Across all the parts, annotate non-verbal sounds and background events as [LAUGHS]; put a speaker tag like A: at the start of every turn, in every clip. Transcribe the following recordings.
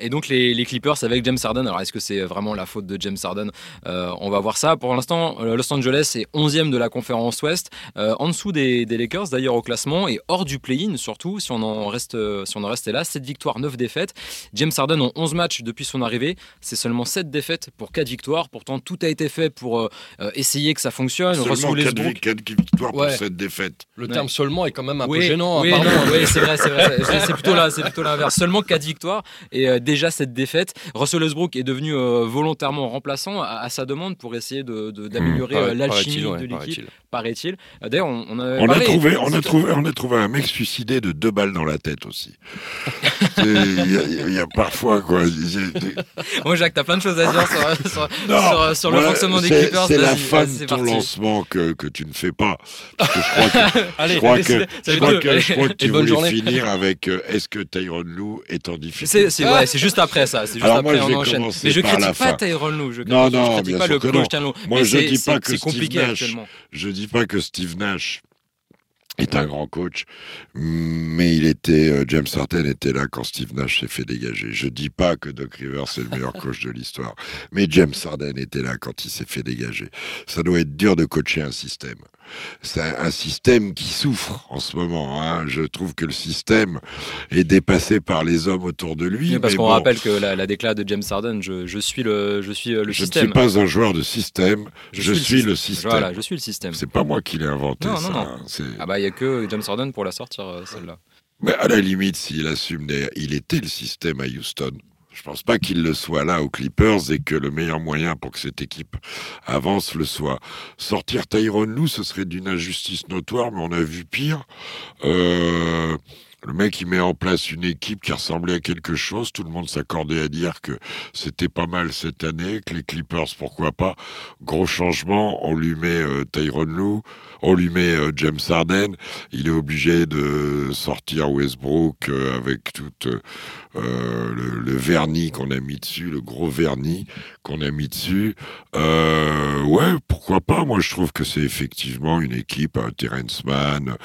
A: Et donc les, les, Clippers avec James Harden, alors est-ce que c'est vraiment la faute de James Harden euh, On va voir ça. Pour l'instant, euh, Los Angeles est 11e de la conférence Ouest, euh, en dessous des, des Lakers d'ailleurs au classement, et hors du play-in surtout, si on en reste, si on en restait là. 7 victoires, 9 défaites. James Harden en 11 matchs depuis son arrivée, c'est seulement 7 défaites pour 4 victoires. Pourtant, tout a été fait pour essayer que ça fonctionne.
B: Seulement 4, 4, victoires pour 7 défaites.
C: Le terme seulement est quand même un
A: oui,
C: peu gênant.
A: Oui,
C: hein,
A: oui c'est vrai, c'est vrai. c'est plutôt là, c'est plutôt l'inverse. Seulement 4 victoires et déjà cette défaite. Russell Westbrook est devenu euh, volontairement remplaçant à, à, sa demande pour essayer d'améliorer de, de, mmh, l'alchimie de l'équipe, paraît-il. Euh, D'ailleurs, on, on,
B: on, a trouvé, on, a trouvé, on a trouvé un mec suicidé de deux balles dans la tête aussi. [LAUGHS] Il y, y, a parfois quoi. [LAUGHS]
A: Moi, Jacques, t'as plein de choses à dire sur, sur, [LAUGHS] non, sur, sur le fonctionnement des Clippers.
B: C'est la fin de ton parti. lancement que, que tu ne fais pas. Parce que je crois que, Allez, je crois que, je crois que, je crois que tu voulais journée. finir avec euh, est-ce que Tyron Lou est en difficulté?
A: C'est ouais, juste après ça. Juste
B: Alors
A: après,
B: moi, je vais
A: enchaîne. Mais je critique pas
B: fin.
A: Tyron Lou. Je,
B: non, non,
A: je critique pas le coach.
B: Moi, je
A: c'est-
B: dis pas
A: c'est-
B: que
A: c'est
B: Steve
A: compliqué
B: Nash,
A: actuellement.
B: je dis pas que Steve Nash est un grand coach, mais il était euh, James Harden était là quand Steve Nash s'est fait dégager. Je dis pas que Doc Rivers est le meilleur [LAUGHS] coach de l'histoire, mais James Harden était là quand il s'est fait dégager. Ça doit être dur de coacher un système. C'est un système qui souffre en ce moment. Hein. Je trouve que le système est dépassé par les hommes autour de lui.
A: Oui, parce qu'on
B: bon,
A: rappelle que la, la déclat de James Harden, je, je suis le, je suis euh, le
B: je ne
A: système.
B: suis pas un joueur de système, je, suis, le système.
A: Voilà, je suis le système.
B: C'est pas moi qui l'ai inventé.
A: Non,
B: ça,
A: non, non.
B: hein.
A: Ah bah il y a que James Harden pour la sortir euh, celle-là.
B: Mais à la limite, s'il assume, il était le système à Houston. Je pense pas qu'il le soit là aux Clippers et que le meilleur moyen pour que cette équipe avance le soit. Sortir Tyron Lou, ce serait d'une injustice notoire, mais on a vu pire. Euh, le mec, il met en place une équipe qui ressemblait à quelque chose. Tout le monde s'accordait à dire que c'était pas mal cette année, que les Clippers, pourquoi pas. Gros changement, on lui met euh, Tyron Lou, on lui met euh, James Harden. Il est obligé de sortir Westbrook euh, avec tout euh, le, vernis qu'on a mis dessus, le gros vernis qu'on a mis dessus. Ouais, pourquoi pas Moi, je trouve que c'est effectivement une équipe, un Terrence Mann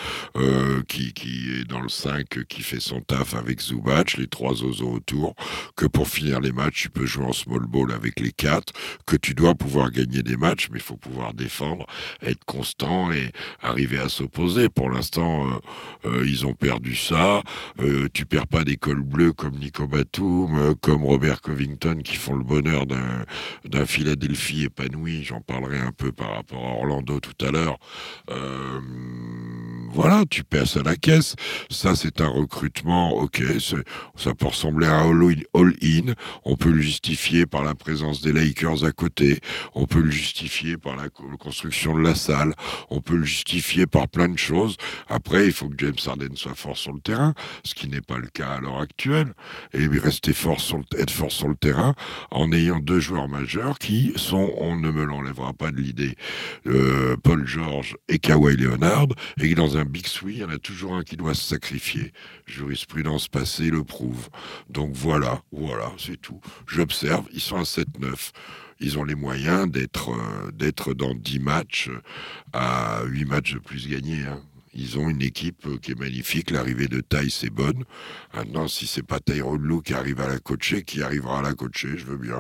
B: qui, qui est dans le 5, qui fait son taf avec Zubac, les trois oiseaux autour, que pour finir les matchs, tu peux jouer en small ball avec les quatre, que tu dois pouvoir gagner des matchs, mais il faut pouvoir défendre, être constant et arriver à s'opposer. Pour l'instant, euh, euh, ils ont perdu ça. Euh, tu perds pas des cols bleus comme Nico Batum, euh, comme Robert Covington qui font le bonheur d'un d'un Philadelphie épanoui. J'en parlerai un peu par rapport à Orlando tout à l'heure. Voilà, tu passes à la caisse. Ça, c'est un recrutement, ok, ça peut ressembler à all-in. On peut le justifier par la présence des Lakers à côté. On peut le justifier par la co- construction de la salle. On peut le justifier par plein de choses. Après, il faut que James Harden soit fort sur le terrain, ce qui n'est pas le cas à l'heure actuelle. Et rester fort sur le, être fort sur le terrain en ayant deux joueurs majeurs qui sont, on ne me l'enlèvera pas de l'idée, euh, Paul George et Kawhi Leonard, et que dans un Big Three, il y en a toujours un qui doit se sacrifier. Jurisprudence passée le prouve. Donc voilà, voilà, c'est tout. J'observe, ils sont à 7-9. Ils ont les moyens d'être euh, dans 10 matchs à 8 matchs de plus gagnés. hein. Ils ont une équipe euh, qui est magnifique. L'arrivée de Taille, c'est bonne. Maintenant, si c'est pas Tyrone Lou qui arrive à la coacher, qui arrivera à la coacher, je veux bien.